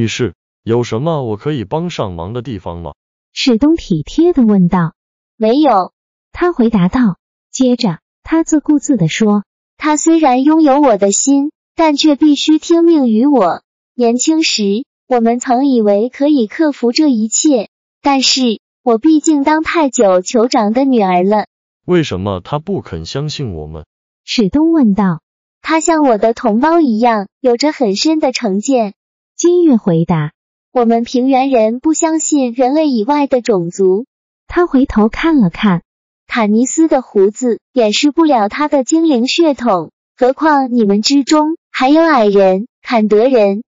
女士，有什么我可以帮上忙的地方吗？史东体贴的问道。没有，他回答道。接着，他自顾自的说：“他虽然拥有我的心，但却必须听命于我。年轻时，我们曾以为可以克服这一切，但是我毕竟当太久酋长的女儿了。为什么他不肯相信我们？”史东问道。他像我的同胞一样，有着很深的成见。金月回答：“我们平原人不相信人类以外的种族。”他回头看了看坦尼斯的胡子，掩饰不了他的精灵血统。何况你们之中还有矮人、坎德人。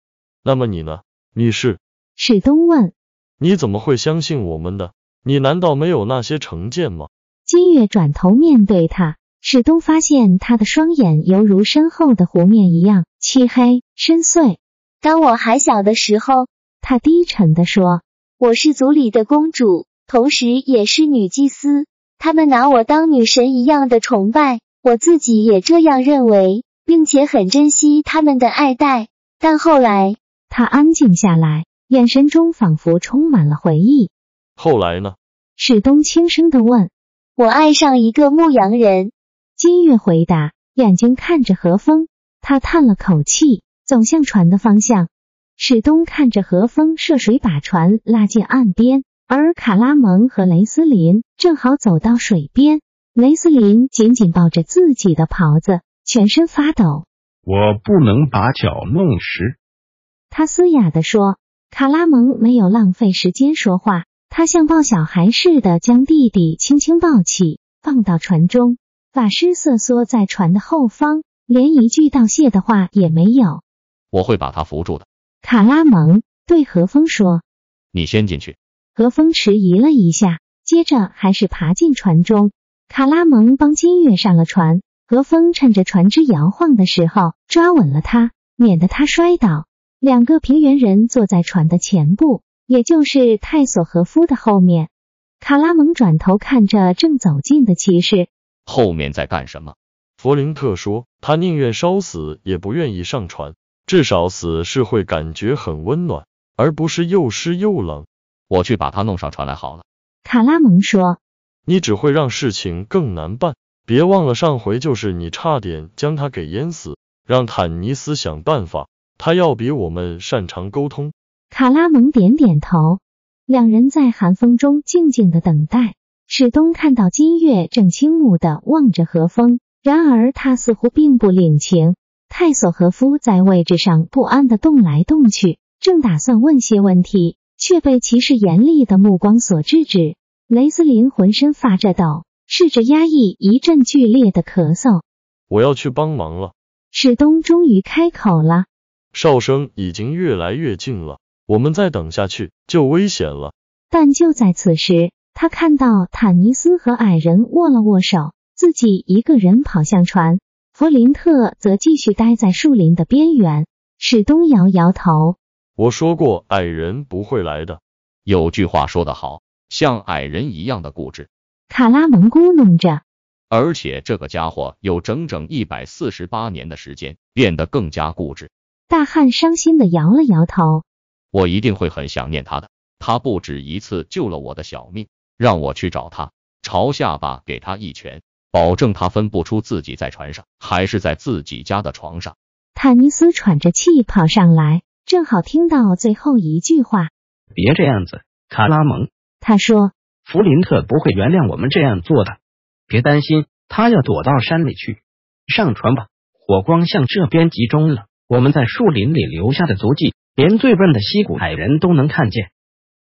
那么你呢，你是？史东问。你怎么会相信我们的？你难道没有那些成见吗？金月转头面对他，史东发现他的双眼犹如深厚的湖面一样漆黑深邃。当我还小的时候，他低沉地说：“我是族里的公主，同时也是女祭司。他们拿我当女神一样的崇拜，我自己也这样认为，并且很珍惜他们的爱戴。但后来，他安静下来，眼神中仿佛充满了回忆。后来呢？”史东轻声的问。“我爱上一个牧羊人。”金月回答，眼睛看着何风。他叹了口气。走向船的方向，史东看着何风涉水把船拉进岸边，而卡拉蒙和雷斯林正好走到水边。雷斯林紧紧抱着自己的袍子，全身发抖。我不能把脚弄湿，他嘶哑地说。卡拉蒙没有浪费时间说话，他像抱小孩似的将弟弟轻轻抱起，放到船中。法师瑟缩在船的后方，连一句道谢的话也没有。我会把他扶住的，卡拉蒙对何风说：“你先进去。”何风迟疑了一下，接着还是爬进船中。卡拉蒙帮金月上了船，何风趁着船只摇晃的时候抓稳了他，免得他摔倒。两个平原人坐在船的前部，也就是泰索和夫的后面。卡拉蒙转头看着正走近的骑士：“后面在干什么？”弗林特说：“他宁愿烧死，也不愿意上船。”至少死是会感觉很温暖，而不是又湿又冷。我去把他弄上船来好了。卡拉蒙说：“你只会让事情更难办。别忘了上回就是你差点将他给淹死。让坦尼斯想办法，他要比我们擅长沟通。”卡拉蒙点点头。两人在寒风中静静的等待。史东看到金月正倾慕的望着何风，然而他似乎并不领情。泰索和夫在位置上不安的动来动去，正打算问些问题，却被骑士严厉的目光所制止。雷斯林浑身发着抖，试着压抑一阵剧烈的咳嗽。我要去帮忙了。史东终于开口了。哨声已经越来越近了，我们再等下去就危险了。但就在此时，他看到坦尼斯和矮人握了握手，自己一个人跑向船。弗林特则继续待在树林的边缘。史东摇摇头：“我说过，矮人不会来的。有句话说得好，像矮人一样的固执。”卡拉蒙咕哝着：“而且这个家伙有整整一百四十八年的时间变得更加固执。”大汉伤心的摇了摇头：“我一定会很想念他的。他不止一次救了我的小命，让我去找他，朝下巴给他一拳。”保证他分不出自己在船上还是在自己家的床上。坦尼斯喘着气跑上来，正好听到最后一句话。别这样子，卡拉蒙。他说：“弗林特不会原谅我们这样做的。别担心，他要躲到山里去。上船吧，火光向这边集中了。我们在树林里留下的足迹，连最笨的溪谷矮人都能看见。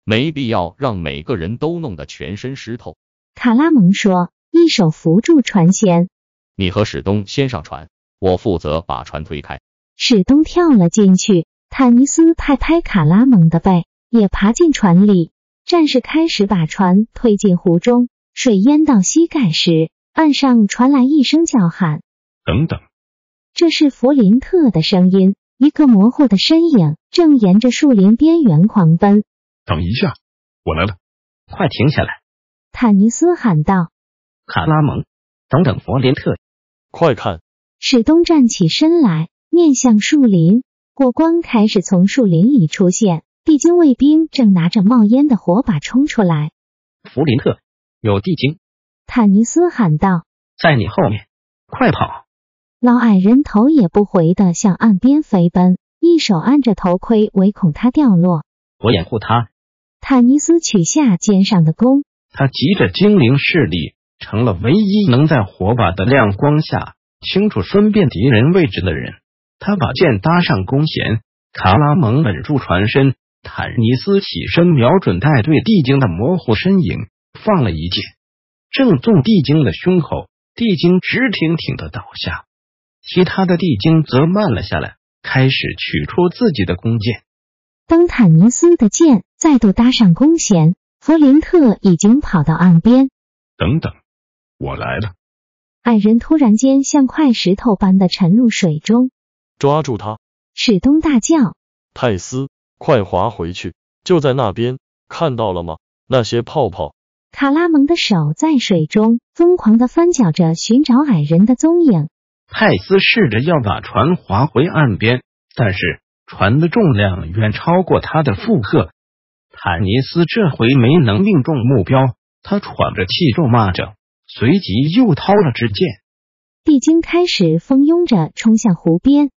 没必要让每个人都弄得全身湿透。”卡拉蒙说。一手扶住船舷，你和史东先上船，我负责把船推开。史东跳了进去，坦尼斯拍拍卡拉蒙的背，也爬进船里。战士开始把船推进湖中，水淹到膝盖时，岸上传来一声叫喊：“等等！”这是弗林特的声音。一个模糊的身影正沿着树林边缘狂奔。等一下，我来了！快停下来！坦尼斯喊道。卡拉蒙，等等，弗林特，快看！史东站起身来，面向树林。火光开始从树林里出现，地精卫兵正拿着冒烟的火把冲出来。弗林特，有地精！坦尼斯喊道。在你后面，快跑！老矮人头也不回的向岸边飞奔，一手按着头盔，唯恐它掉落。我掩护他。坦尼斯取下肩上的弓，他急着精灵视力，成了唯一能在火把的亮光下清楚分辨敌人位置的人。他把剑搭上弓弦，卡拉蒙稳住船身，坦尼斯起身瞄准带队地精的模糊身影，放了一箭，正中地精的胸口，地精直挺挺的倒下。其他的地精则慢了下来，开始取出自己的弓箭。当坦尼斯的箭再度搭上弓弦，弗林特已经跑到岸边。等等，我来了！矮人突然间像块石头般的沉入水中。抓住他！史东大叫：“泰斯，快划回去！就在那边，看到了吗？那些泡泡！”卡拉蒙的手在水中疯狂的翻搅着，寻找矮人的踪影。泰斯试着要把船划回岸边，但是船的重量远超过他的负荷。坦尼斯这回没能命中目标，他喘着气咒骂着，随即又掏了支箭。地精开始蜂拥着冲向湖边。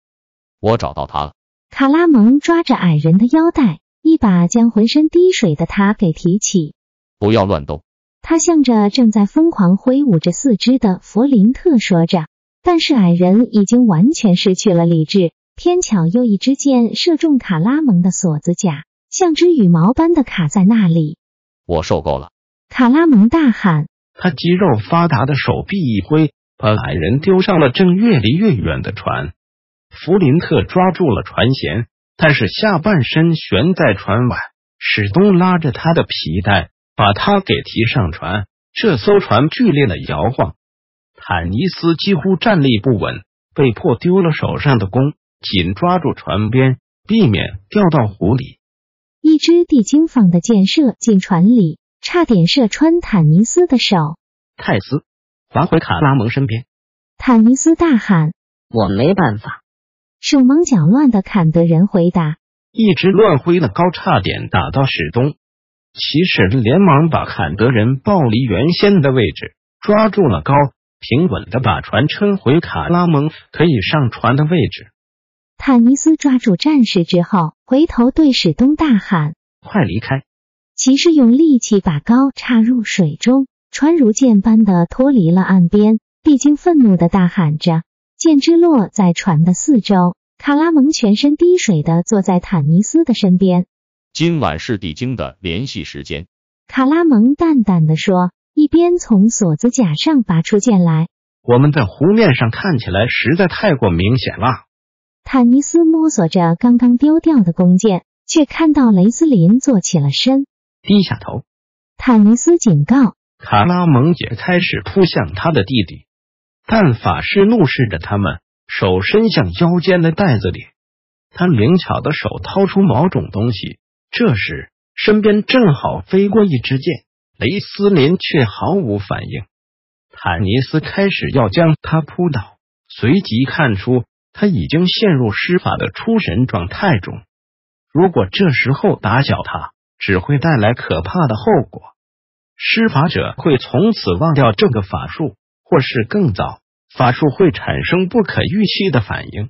我找到他了。卡拉蒙抓着矮人的腰带，一把将浑身滴水的他给提起。不要乱动！他向着正在疯狂挥舞着四肢的弗林特说着。但是矮人已经完全失去了理智，偏巧又一支箭射中卡拉蒙的锁子甲，像只羽毛般的卡在那里。我受够了！卡拉蒙大喊。他肌肉发达的手臂一挥，把矮人丢上了正越离越远的船。弗林特抓住了船舷，但是下半身悬在船外。史东拉着他的皮带，把他给提上船。这艘船剧烈的摇晃。坦尼斯几乎站立不稳，被迫丢了手上的弓，紧抓住船边，避免掉到湖里。一支地精放的箭射进船里，差点射穿坦尼斯的手。泰斯，划回卡拉蒙身边。坦尼斯大喊：“我没办法！”手忙脚乱的坎德人回答：“一直乱挥的高差点打到史东，骑士连忙把坎德人抱离原先的位置，抓住了高。”平稳的把船撑回卡拉蒙可以上船的位置。坦尼斯抓住战士之后，回头对史东大喊：“快离开！”骑士用力气把篙插入水中，船如箭般的脱离了岸边。地精愤怒的大喊着，箭之落在船的四周。卡拉蒙全身滴水的坐在坦尼斯的身边。今晚是地精的联系时间。卡拉蒙淡淡的说。一边从锁子甲上拔出剑来，我们在湖面上看起来实在太过明显了。坦尼斯摸索着刚刚丢掉的弓箭，却看到雷斯林坐起了身，低下头。坦尼斯警告：卡拉蒙也开始扑向他的弟弟，但法师怒视着他们，手伸向腰间的袋子里，他灵巧的手掏出某种东西。这时，身边正好飞过一支箭。雷斯林却毫无反应。坦尼斯开始要将他扑倒，随即看出他已经陷入施法的出神状态中。如果这时候打搅他，只会带来可怕的后果。施法者会从此忘掉这个法术，或是更早，法术会产生不可预期的反应。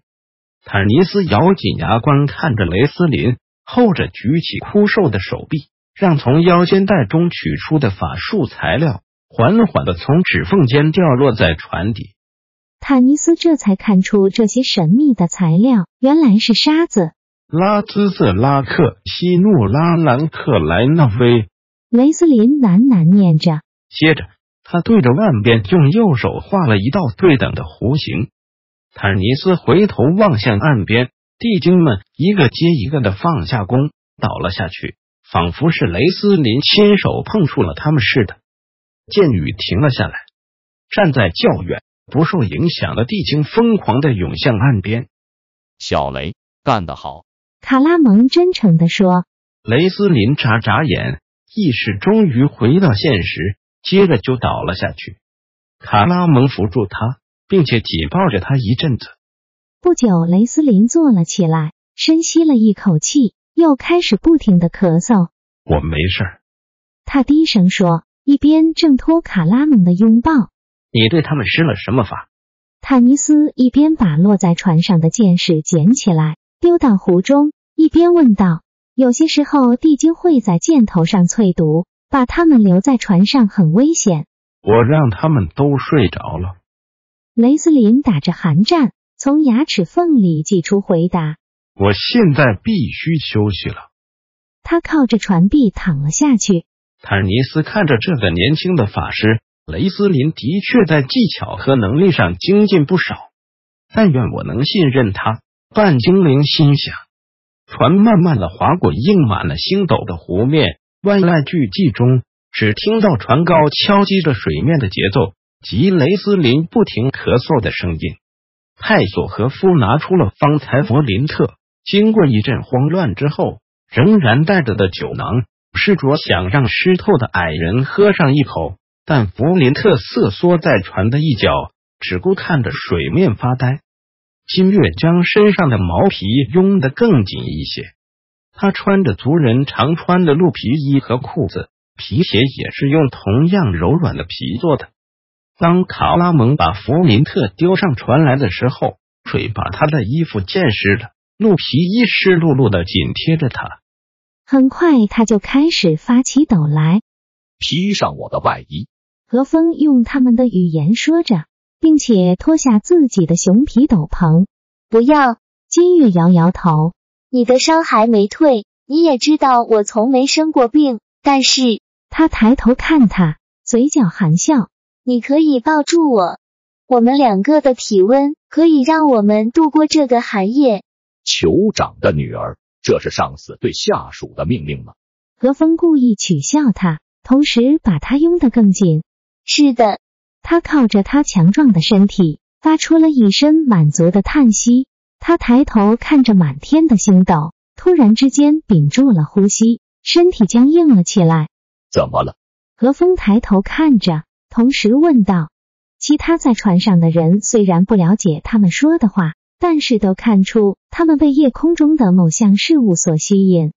坦尼斯咬紧牙关，看着雷斯林，后者举起枯瘦的手臂。让从腰间带中取出的法术材料缓缓的从指缝间掉落在船底。坦尼斯这才看出这些神秘的材料原来是沙子。拉兹瑟拉克西努拉兰克莱纳威，雷斯林喃喃念着，接着他对着岸边用右手画了一道对等的弧形。坦尼斯回头望向岸边，地精们一个接一个的放下弓，倒了下去，仿佛是雷斯林亲手碰触了他们似的。箭雨停了下来，站在较远、不受影响的地精疯狂的涌向岸边。小雷干得好，卡拉蒙真诚地说。雷斯林眨眨眼，意识终于回到现实，接着就倒了下去。卡拉蒙扶住他，并且紧抱着他一阵子。不久，雷斯林坐了起来，深吸了一口气，又开始不停的咳嗽。我没事儿，他低声说，一边挣脱卡拉蒙的拥抱。你对他们施了什么法？坦尼斯一边把落在船上的剑矢捡起来，丢到湖中，一边问道。有些时候，地精会在箭头上淬毒，把他们留在船上很危险。我让他们都睡着了。雷斯林打着寒战，从牙齿缝里挤出回答：“我现在必须休息了。”他靠着船壁躺了下去。坦尼斯看着这个年轻的法师，雷斯林的确在技巧和能力上精进不少。但愿我能信任他。半精灵心想。船慢慢的划过映满了星斗的湖面，万籁俱寂中，只听到船高敲击着水面的节奏及雷斯林不停咳嗽的声音。泰索和夫拿出了方才弗林特经过一阵慌乱之后仍然带着的酒囊，试着想让湿透的矮人喝上一口，但弗林特瑟缩在船的一角，只顾看着水面发呆。金月将身上的毛皮拥得更紧一些。他穿着族人常穿的鹿皮衣和裤子，皮鞋也是用同样柔软的皮做的。当卡拉蒙把弗林特丢上船来的时候，水把他的衣服溅湿了，鹿皮衣湿漉漉的紧贴着他。很快他就开始发起抖来。披上我的外衣。何风用他们的语言说着。并且脱下自己的熊皮斗篷。不要，金月摇摇头。你的伤还没退，你也知道我从没生过病。但是，他抬头看他，嘴角含笑。你可以抱住我，我们两个的体温可以让我们度过这个寒夜。酋长的女儿，这是上司对下属的命令吗？何峰故意取笑他，同时把他拥得更紧。是的。他靠着他强壮的身体，发出了一声满足的叹息。他抬头看着满天的星斗，突然之间屏住了呼吸，身体僵硬了起来。怎么了？何风抬头看着，同时问道。其他在船上的人虽然不了解他们说的话，但是都看出他们被夜空中的某项事物所吸引。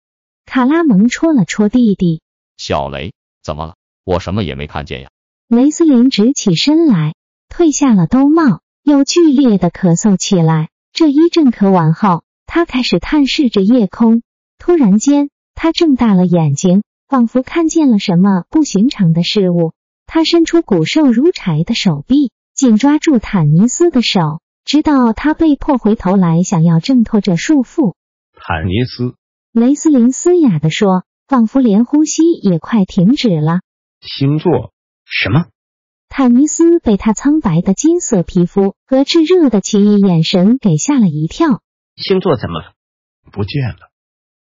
卡拉蒙戳了戳弟弟，小雷，怎么了？我什么也没看见呀。雷斯林直起身来，褪下了兜帽，又剧烈的咳嗽起来。这一阵咳完后，他开始探视着夜空。突然间，他睁大了眼睛，仿佛看见了什么不寻常的事物。他伸出骨瘦如柴的手臂，紧抓住坦尼斯的手，直到他被迫回头来，想要挣脱这束缚。坦尼斯，雷斯林嘶哑的说，仿佛连呼吸也快停止了。星座。什么？坦尼斯被他苍白的金色皮肤和炙热的奇异眼神给吓了一跳。星座怎么了？不见了。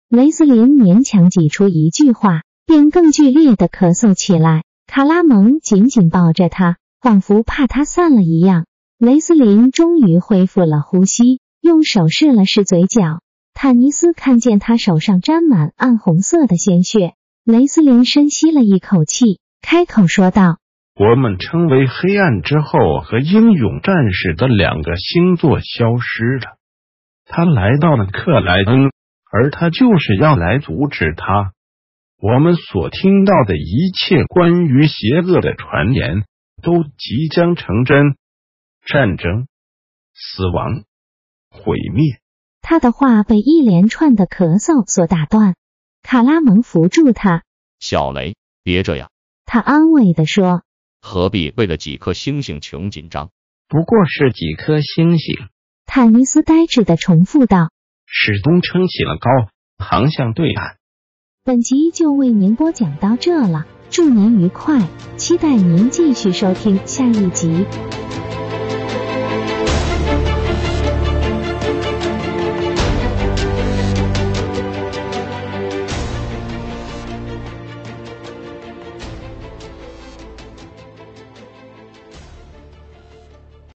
雷斯林勉强挤出一句话，便更剧烈的咳嗽起来。卡拉蒙紧紧抱着他，仿佛怕他散了一样。雷斯林终于恢复了呼吸，用手试了试嘴角。坦尼斯看见他手上沾满暗红色的鲜血。雷斯林深吸了一口气。开口说道：“我们称为黑暗之后和英勇战士的两个星座消失了。他来到了克莱恩，而他就是要来阻止他。我们所听到的一切关于邪恶的传言都即将成真。战争、死亡、毁灭。”他的话被一连串的咳嗽所打断。卡拉蒙扶住他：“小雷，别这样。”他安慰的说：“何必为了几颗星星穷紧张？不过是几颗星星。”坦尼斯呆滞的重复道。史东撑起了高，航向对岸。本集就为您播讲到这了，祝您愉快，期待您继续收听下一集。